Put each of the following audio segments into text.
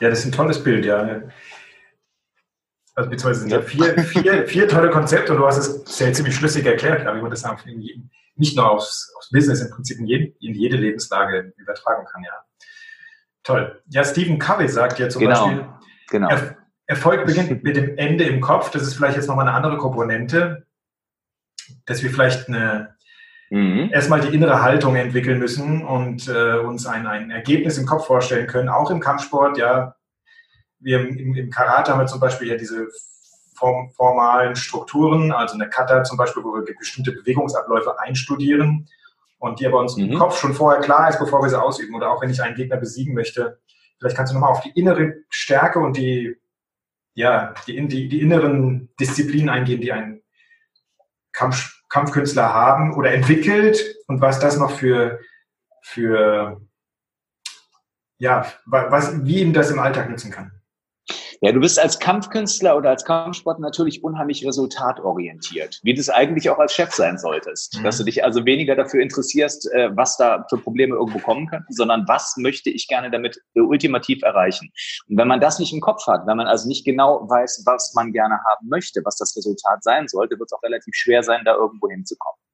Ja, das ist ein tolles Bild, ja. Also beziehungsweise sind ja vier, vier, vier tolle Konzepte und du hast es sehr ziemlich schlüssig erklärt, glaube ich, wie man das auf jeden, nicht nur aufs, aufs Business, im Prinzip in, jeden, in jede Lebenslage übertragen kann, ja. Toll. Ja, Stephen Covey sagt ja zum genau. Beispiel, genau. Er, Erfolg beginnt mit dem Ende im Kopf. Das ist vielleicht jetzt nochmal eine andere Komponente, dass wir vielleicht eine, mhm. erstmal die innere Haltung entwickeln müssen und äh, uns ein, ein Ergebnis im Kopf vorstellen können, auch im Kampfsport. Ja, wir im, im Karate haben wir zum Beispiel ja diese form, formalen Strukturen, also eine Kata zum Beispiel, wo wir bestimmte Bewegungsabläufe einstudieren und die aber uns mhm. im Kopf schon vorher klar ist, bevor wir sie ausüben. Oder auch wenn ich einen Gegner besiegen möchte, vielleicht kannst du nochmal auf die innere Stärke und die, ja, die, die, die inneren Disziplinen eingehen, die ein Kampf, Kampfkünstler haben oder entwickelt und was das noch für, für ja, was, wie ihm das im Alltag nützen kann. Ja, du bist als Kampfkünstler oder als Kampfsport natürlich unheimlich resultatorientiert, wie du es eigentlich auch als Chef sein solltest. Mhm. Dass du dich also weniger dafür interessierst, äh, was da für Probleme irgendwo kommen könnten, sondern was möchte ich gerne damit ultimativ erreichen. Und wenn man das nicht im Kopf hat, wenn man also nicht genau weiß, was man gerne haben möchte, was das Resultat sein sollte, wird es auch relativ schwer sein, da irgendwo hinzukommen.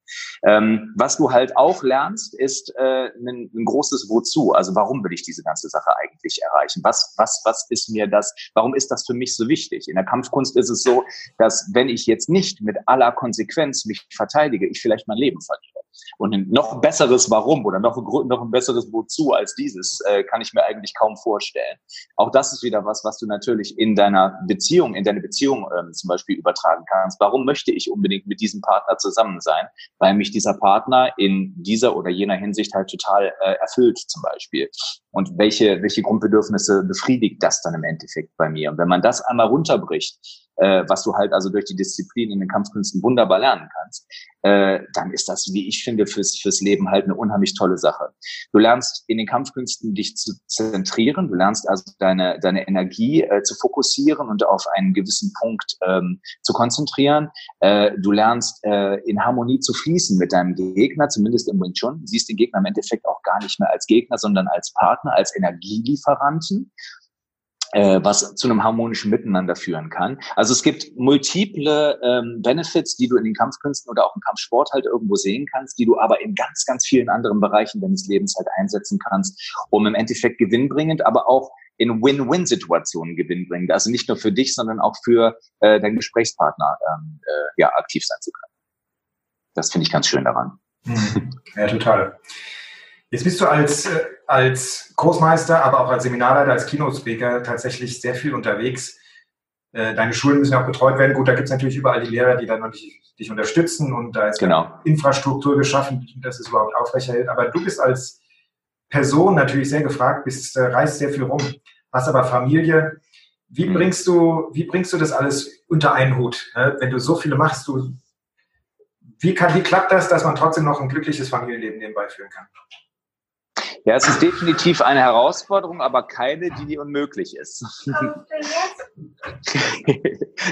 Ähm, was du halt auch lernst, ist äh, ein, ein, großes Wozu. Also warum will ich diese ganze Sache eigentlich erreichen? Was, was, was ist mir das? Warum ist das für mich so wichtig? In der Kampfkunst ist es so, dass wenn ich jetzt nicht mit aller Konsequenz mich verteidige, ich vielleicht mein Leben verliere. Und ein noch besseres Warum oder noch noch ein besseres Wozu als dieses äh, kann ich mir eigentlich kaum vorstellen. Auch das ist wieder was, was du natürlich in deiner Beziehung, in deine Beziehung ähm, zum Beispiel übertragen kannst. Warum möchte ich unbedingt mit diesem Partner zusammen sein? Weil mich dieser Partner in dieser oder jener Hinsicht halt total äh, erfüllt zum Beispiel. Und welche, welche Grundbedürfnisse befriedigt das dann im Endeffekt bei mir? Und wenn man das einmal runterbricht, äh, was du halt also durch die Disziplin in den Kampfkünsten wunderbar lernen kannst, äh, dann ist das, wie ich finde, fürs, fürs Leben halt eine unheimlich tolle Sache. Du lernst in den Kampfkünsten dich zu zentrieren, du lernst also deine, deine Energie äh, zu fokussieren und auf einen gewissen Punkt ähm, zu konzentrieren. Äh, du lernst äh, in Harmonie zu fließen mit deinem Gegner, zumindest im Wing Chun. Siehst den Gegner im Endeffekt auch gar nicht mehr als Gegner, sondern als Partner, als Energielieferanten was zu einem harmonischen Miteinander führen kann. Also es gibt multiple ähm, Benefits, die du in den Kampfkünsten oder auch im Kampfsport halt irgendwo sehen kannst, die du aber in ganz, ganz vielen anderen Bereichen deines Lebens halt einsetzen kannst, um im Endeffekt gewinnbringend, aber auch in Win-Win-Situationen gewinnbringend, also nicht nur für dich, sondern auch für äh, deinen Gesprächspartner ähm, äh, ja, aktiv sein zu können. Das finde ich ganz schön daran. Hm. Ja, total. Jetzt bist du als, äh, als Großmeister, aber auch als Seminarleiter, als Keynote-Speaker tatsächlich sehr viel unterwegs. Äh, deine Schulen müssen auch betreut werden. Gut, da gibt es natürlich überall die Lehrer, die dann noch dich, dich unterstützen und da ist genau. Infrastruktur geschaffen, dass es überhaupt aufrechterhält. Aber du bist als Person natürlich sehr gefragt, bist, äh, reist sehr viel rum, hast aber Familie. Wie mhm. bringst du, wie bringst du das alles unter einen Hut? Ne? Wenn du so viele machst, du, wie kann, wie klappt das, dass man trotzdem noch ein glückliches Familienleben nebenbei führen kann? Ja, es ist definitiv eine Herausforderung, aber keine, die dir unmöglich ist.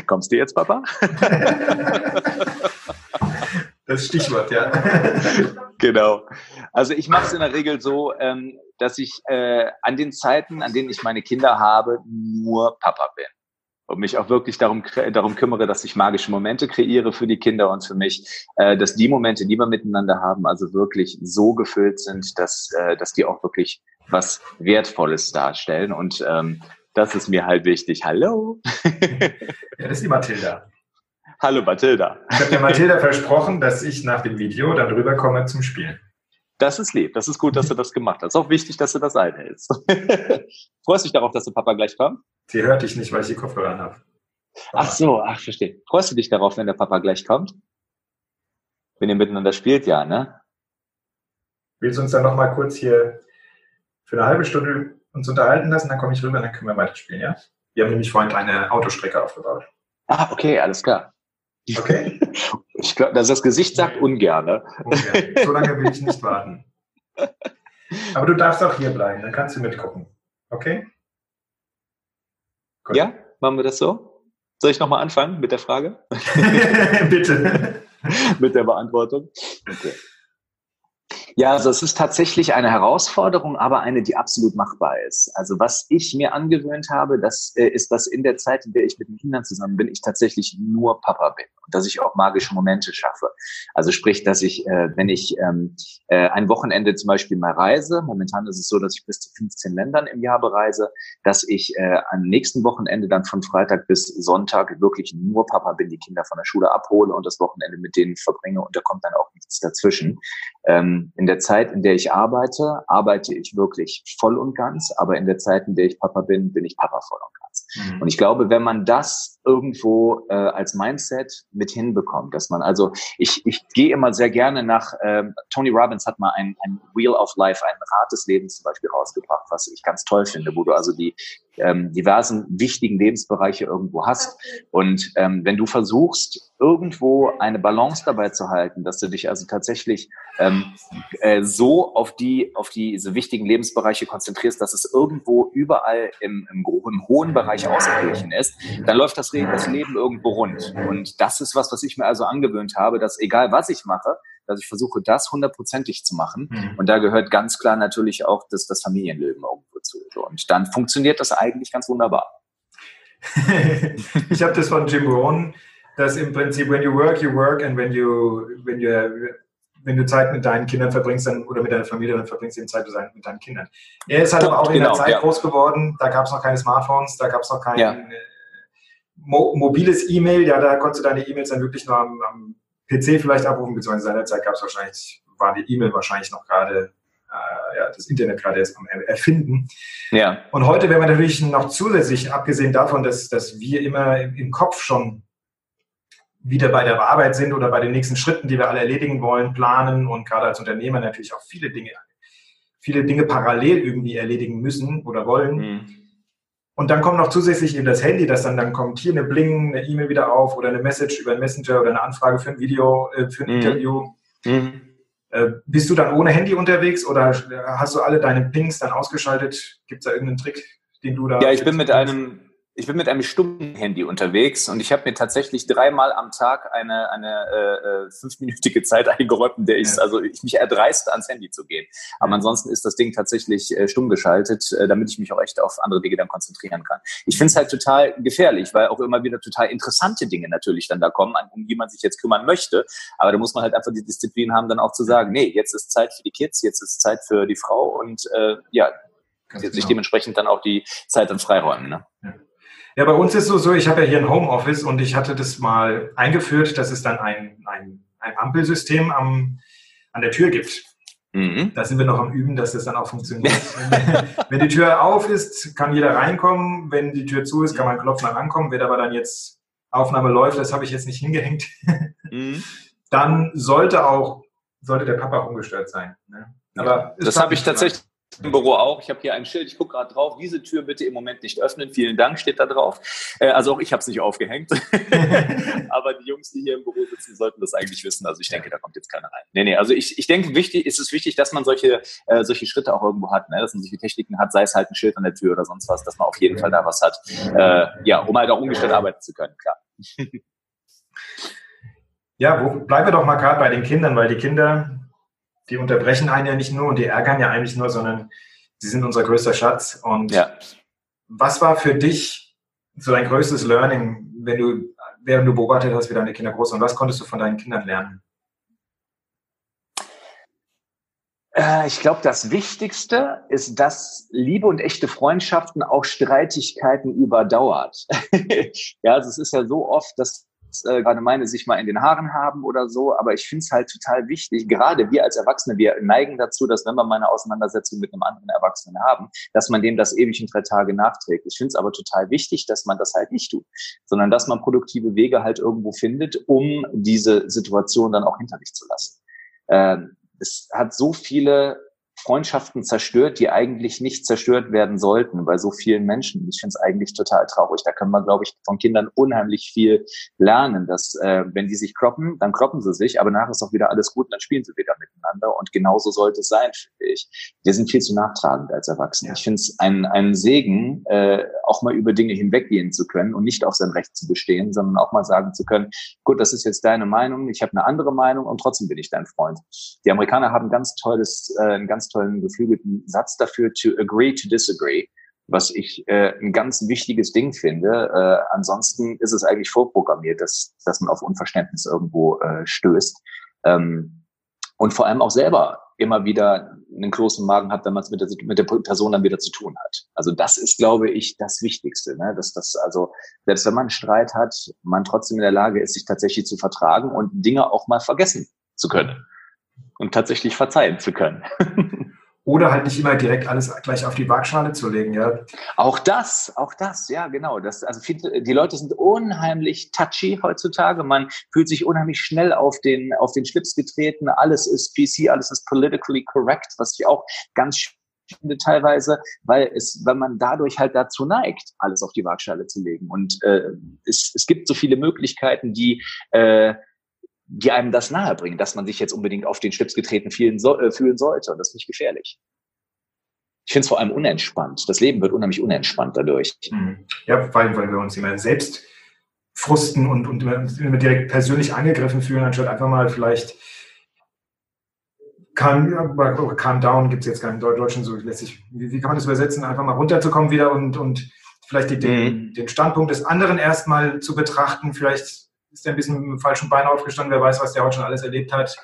Kommst du jetzt, Papa? Das Stichwort, ja. Genau. Also ich mache es in der Regel so, ähm, dass ich äh, an den Zeiten, an denen ich meine Kinder habe, nur Papa bin und mich auch wirklich darum, darum kümmere, dass ich magische Momente kreiere für die Kinder und für mich, äh, dass die Momente, die wir miteinander haben, also wirklich so gefüllt sind, dass, äh, dass die auch wirklich was Wertvolles darstellen. Und ähm, das ist mir halt wichtig. Hallo. ja, das ist die Mathilda. Hallo Mathilda. Ich habe der Mathilda versprochen, dass ich nach dem Video dann rüberkomme zum Spielen. Das ist lieb. Das ist gut, dass du das gemacht hast. Auch wichtig, dass du das einhältst. Freust du dich darauf, dass der Papa gleich kommt? Sie hört dich nicht, weil ich die Kopfhörer habe. Ach so, ach, verstehe. Freust du dich darauf, wenn der Papa gleich kommt? Wenn ihr miteinander spielt, ja, ne? Willst du uns dann noch mal kurz hier für eine halbe Stunde uns unterhalten lassen, dann komme ich rüber und dann können wir weiterspielen, ja? Wir haben nämlich vorhin eine Autostrecke aufgebaut. Ah, okay, alles klar. Okay. Ich glaube, dass das Gesicht sagt ungern. Ne? ungern. So lange will ich nicht warten. Aber du darfst auch hier bleiben, dann kannst du mitgucken. Okay? Gut. Ja, machen wir das so? Soll ich nochmal anfangen mit der Frage? Bitte. mit der Beantwortung. Okay. Ja, also es ist tatsächlich eine Herausforderung, aber eine, die absolut machbar ist. Also was ich mir angewöhnt habe, das äh, ist, dass in der Zeit, in der ich mit den Kindern zusammen bin, ich tatsächlich nur Papa bin und dass ich auch magische Momente schaffe. Also sprich, dass ich, äh, wenn ich ähm, äh, ein Wochenende zum Beispiel mal reise, momentan ist es so, dass ich bis zu 15 Ländern im Jahr bereise, dass ich am nächsten Wochenende dann von Freitag bis Sonntag wirklich nur Papa bin, die Kinder von der Schule abhole und das Wochenende mit denen verbringe und da kommt dann auch nichts dazwischen. In der Zeit, in der ich arbeite, arbeite ich wirklich voll und ganz, aber in der Zeit, in der ich Papa bin, bin ich Papa voll und ganz. Mhm. Und ich glaube, wenn man das irgendwo äh, als Mindset mit hinbekommt, dass man also ich ich gehe immer sehr gerne nach ähm, Tony Robbins hat mal ein, ein Wheel of Life, ein Rad des Lebens zum Beispiel rausgebracht, was ich ganz toll finde, wo du also die ähm, diversen wichtigen Lebensbereiche irgendwo hast. Und ähm, wenn du versuchst irgendwo eine Balance dabei zu halten, dass du dich also tatsächlich ähm, äh, so auf die auf diese wichtigen Lebensbereiche konzentrierst, dass es irgendwo überall im, im, im hohen Bereich ausgeglichen ist, dann läuft das das Leben irgendwo rund. Und das ist was, was ich mir also angewöhnt habe, dass egal was ich mache, dass ich versuche, das hundertprozentig zu machen. Mhm. Und da gehört ganz klar natürlich auch das, das Familienleben irgendwo zu. Und dann funktioniert das eigentlich ganz wunderbar. ich habe das von Jim Rohn, dass im Prinzip, when you work, you work, and when you, when you, wenn du Zeit mit deinen Kindern verbringst dann, oder mit deiner Familie, dann verbringst du eben Zeit mit deinen Kindern. Er ist halt aber auch genau, in der genau, Zeit ja. groß geworden, da gab es noch keine Smartphones, da gab es noch keinen ja. Mo mobiles E-Mail, ja, da konntest du deine E-Mails dann wirklich nur am, am PC vielleicht abrufen, beziehungsweise seinerzeit gab es wahrscheinlich, war die E-Mail wahrscheinlich noch gerade, äh, ja, das Internet gerade erst am Erfinden. Ja. Und heute werden wir natürlich noch zusätzlich, abgesehen davon, dass, dass wir immer im, im Kopf schon wieder bei der Arbeit sind oder bei den nächsten Schritten, die wir alle erledigen wollen, planen und gerade als Unternehmer natürlich auch viele Dinge, viele Dinge parallel irgendwie erledigen müssen oder wollen. Mhm und dann kommt noch zusätzlich eben das Handy, das dann, dann kommt hier eine Bling, eine E-Mail wieder auf oder eine Message über einen Messenger oder eine Anfrage für ein Video, äh, für ein mhm. Interview. Mhm. Äh, bist du dann ohne Handy unterwegs oder hast du alle deine Pings dann ausgeschaltet? Gibt es da irgendeinen Trick, den du da... Ja, ich bin mit einem ich bin mit einem stummen Handy unterwegs und ich habe mir tatsächlich dreimal am Tag eine, eine äh, äh, fünfminütige Zeit eingeräumt, in der ich, also ich mich erdreiste, ans Handy zu gehen. Aber ansonsten ist das Ding tatsächlich äh, stumm geschaltet, äh, damit ich mich auch echt auf andere Dinge dann konzentrieren kann. Ich finde es halt total gefährlich, weil auch immer wieder total interessante Dinge natürlich dann da kommen, um die man sich jetzt kümmern möchte. Aber da muss man halt einfach die Disziplin haben, dann auch zu sagen, nee, jetzt ist Zeit für die Kids, jetzt ist Zeit für die Frau und äh, ja, Ganz sich genau. dementsprechend dann auch die Zeit dann freiräumen. Ne? Ja. Ja, bei uns ist so, so ich habe ja hier ein Homeoffice und ich hatte das mal eingeführt, dass es dann ein, ein, ein Ampelsystem am, an der Tür gibt. Mhm. Da sind wir noch am Üben, dass das dann auch funktioniert. wenn die Tür auf ist, kann jeder reinkommen. Wenn die Tür zu ist, kann man klopfen und rankommen. Wenn aber dann jetzt Aufnahme läuft, das habe ich jetzt nicht hingehängt, mhm. dann sollte auch, sollte der Papa ungestört sein. Ne? Aber das habe ich tatsächlich im Büro auch. Ich habe hier ein Schild, ich gucke gerade drauf. Diese Tür bitte im Moment nicht öffnen. Vielen Dank, steht da drauf. Äh, also auch ich habe es nicht aufgehängt. Aber die Jungs, die hier im Büro sitzen, sollten das eigentlich wissen. Also ich denke, da kommt jetzt keiner rein. Nee, nee, also ich, ich denke, wichtig ist es wichtig, dass man solche, äh, solche Schritte auch irgendwo hat, ne? dass man solche Techniken hat, sei es halt ein Schild an der Tür oder sonst was, dass man auf jeden Fall da was hat. Äh, ja, um halt auch ungestört arbeiten zu können, klar. ja, wo, bleiben wir doch mal gerade bei den Kindern, weil die Kinder die unterbrechen einen ja nicht nur und die ärgern ja eigentlich nur, sondern sie sind unser größter Schatz. Und ja. was war für dich so dein größtes Learning, wenn du, während du beobachtet hast, wie deine Kinder groß sind? Was konntest du von deinen Kindern lernen? Äh, ich glaube, das Wichtigste ist, dass Liebe und echte Freundschaften auch Streitigkeiten überdauert. ja, also es ist ja so oft, dass äh, gerade meine sich mal in den Haaren haben oder so. Aber ich finde es halt total wichtig, gerade wir als Erwachsene, wir neigen dazu, dass wenn wir mal eine Auseinandersetzung mit einem anderen Erwachsenen haben, dass man dem das ewig in drei Tage nachträgt. Ich finde es aber total wichtig, dass man das halt nicht tut, sondern dass man produktive Wege halt irgendwo findet, um diese Situation dann auch hinter sich zu lassen. Ähm, es hat so viele Freundschaften zerstört, die eigentlich nicht zerstört werden sollten bei so vielen Menschen. Ich finde es eigentlich total traurig. Da können wir, glaube ich, von Kindern unheimlich viel lernen, dass äh, wenn die sich kloppen, dann kloppen sie sich, aber nachher ist auch wieder alles gut, dann spielen sie wieder miteinander. Und genauso sollte es sein, finde ich. Wir sind viel zu nachtragend als Erwachsene. Ich finde es ein, ein Segen, äh, auch mal über Dinge hinweggehen zu können und nicht auf sein Recht zu bestehen, sondern auch mal sagen zu können, gut, das ist jetzt deine Meinung, ich habe eine andere Meinung und trotzdem bin ich dein Freund. Die Amerikaner haben ganz tolles, äh, einen ganz tollen geflügelten Satz dafür, to agree to disagree, was ich äh, ein ganz wichtiges Ding finde. Äh, ansonsten ist es eigentlich vorprogrammiert, dass, dass man auf Unverständnis irgendwo äh, stößt. Ähm, und vor allem auch selber immer wieder einen großen Magen hat, wenn man es mit der, mit der Person dann wieder zu tun hat. Also das ist, glaube ich, das Wichtigste, ne? dass das also selbst wenn man einen Streit hat, man trotzdem in der Lage ist, sich tatsächlich zu vertragen und Dinge auch mal vergessen zu können und tatsächlich verzeihen zu können. Oder halt nicht immer direkt alles gleich auf die Waagschale zu legen, ja. Auch das, auch das, ja, genau. Das, also viele, die Leute sind unheimlich touchy heutzutage. Man fühlt sich unheimlich schnell auf den, auf den Schlips getreten. Alles ist PC, alles ist politically correct, was ich auch ganz finde teilweise, weil es, wenn man dadurch halt dazu neigt, alles auf die Waagschale zu legen. Und äh, es, es gibt so viele Möglichkeiten, die äh, die einem das nahebringen, dass man sich jetzt unbedingt auf den Schlips getreten fühlen, so, äh, fühlen sollte. Und das ist nicht gefährlich. Ich finde es vor allem unentspannt. Das Leben wird unheimlich unentspannt dadurch. Mhm. Ja, vor allem, weil wir uns immer selbst frusten und, und immer, direkt persönlich angegriffen fühlen, anstatt einfach mal vielleicht calm, calm down gibt es jetzt gar im Deutschen so lässig. Wie, wie, kann man das übersetzen? Einfach mal runterzukommen wieder und, und vielleicht die, den, mhm. den Standpunkt des anderen erstmal zu betrachten, vielleicht ist er ein bisschen mit dem falschen Bein aufgestanden, wer weiß, was der heute schon alles erlebt hat.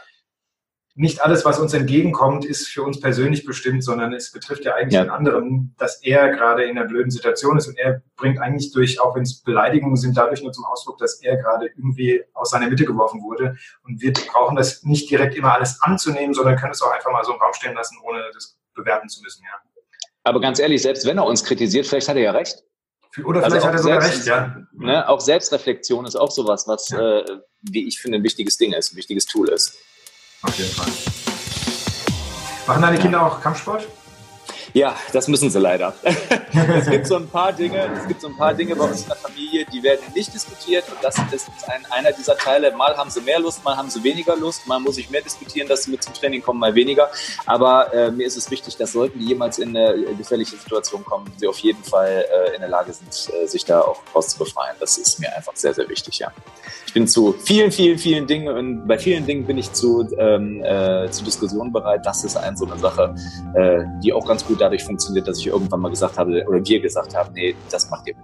Nicht alles, was uns entgegenkommt, ist für uns persönlich bestimmt, sondern es betrifft ja eigentlich ja. den anderen, dass er gerade in einer blöden Situation ist und er bringt eigentlich durch, auch wenn es Beleidigungen sind, dadurch nur zum Ausdruck, dass er gerade irgendwie aus seiner Mitte geworfen wurde. Und wir brauchen das nicht direkt immer alles anzunehmen, sondern können es auch einfach mal so im Raum stehen lassen, ohne das bewerten zu müssen. Ja. Aber ganz ehrlich, selbst wenn er uns kritisiert, vielleicht hat er ja recht. Oder also vielleicht hat er sogar recht, ja. Ne, auch Selbstreflexion ist auch sowas, was, ja. äh, wie ich finde, ein wichtiges Ding ist, ein wichtiges Tool ist. Auf jeden Fall. Machen deine Kinder auch Kampfsport? Ja, das müssen sie leider. es gibt so ein paar Dinge, es gibt so ein paar Dinge bei uns in der Familie, die werden nicht diskutiert und das ist ein, einer dieser Teile. Mal haben sie mehr Lust, mal haben sie weniger Lust, mal muss ich mehr diskutieren, dass sie mit zum Training kommen, mal weniger. Aber äh, mir ist es wichtig, dass sollten die jemals in eine gefährliche Situation kommen, sie auf jeden Fall äh, in der Lage sind, äh, sich da auch raus zu befreien. Das ist mir einfach sehr, sehr wichtig, ja. Ich bin zu vielen, vielen, vielen Dingen und bei vielen Dingen bin ich zu, ähm, äh, zu Diskussionen bereit. Das ist eine so eine Sache, äh, die auch ganz gut dadurch funktioniert, dass ich irgendwann mal gesagt habe, oder wir gesagt haben, nee, das macht ihr.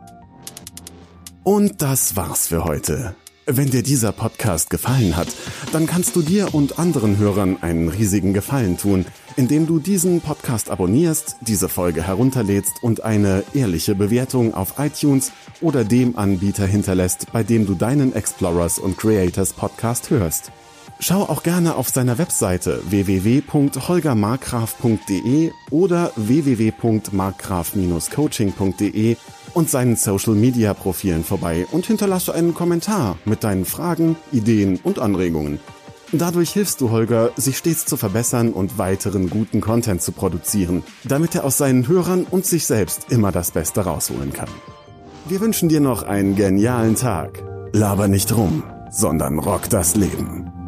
Und das war's für heute. Wenn dir dieser Podcast gefallen hat, dann kannst du dir und anderen Hörern einen riesigen Gefallen tun, indem du diesen Podcast abonnierst, diese Folge herunterlädst und eine ehrliche Bewertung auf iTunes oder dem Anbieter hinterlässt, bei dem du deinen Explorers und Creators Podcast hörst. Schau auch gerne auf seiner Webseite www.holgermarkgraf.de oder www.markgraf-coaching.de und seinen Social Media Profilen vorbei und hinterlasse einen Kommentar mit deinen Fragen, Ideen und Anregungen. Dadurch hilfst du Holger, sich stets zu verbessern und weiteren guten Content zu produzieren, damit er aus seinen Hörern und sich selbst immer das Beste rausholen kann. Wir wünschen dir noch einen genialen Tag. Laber nicht rum, sondern rock das Leben.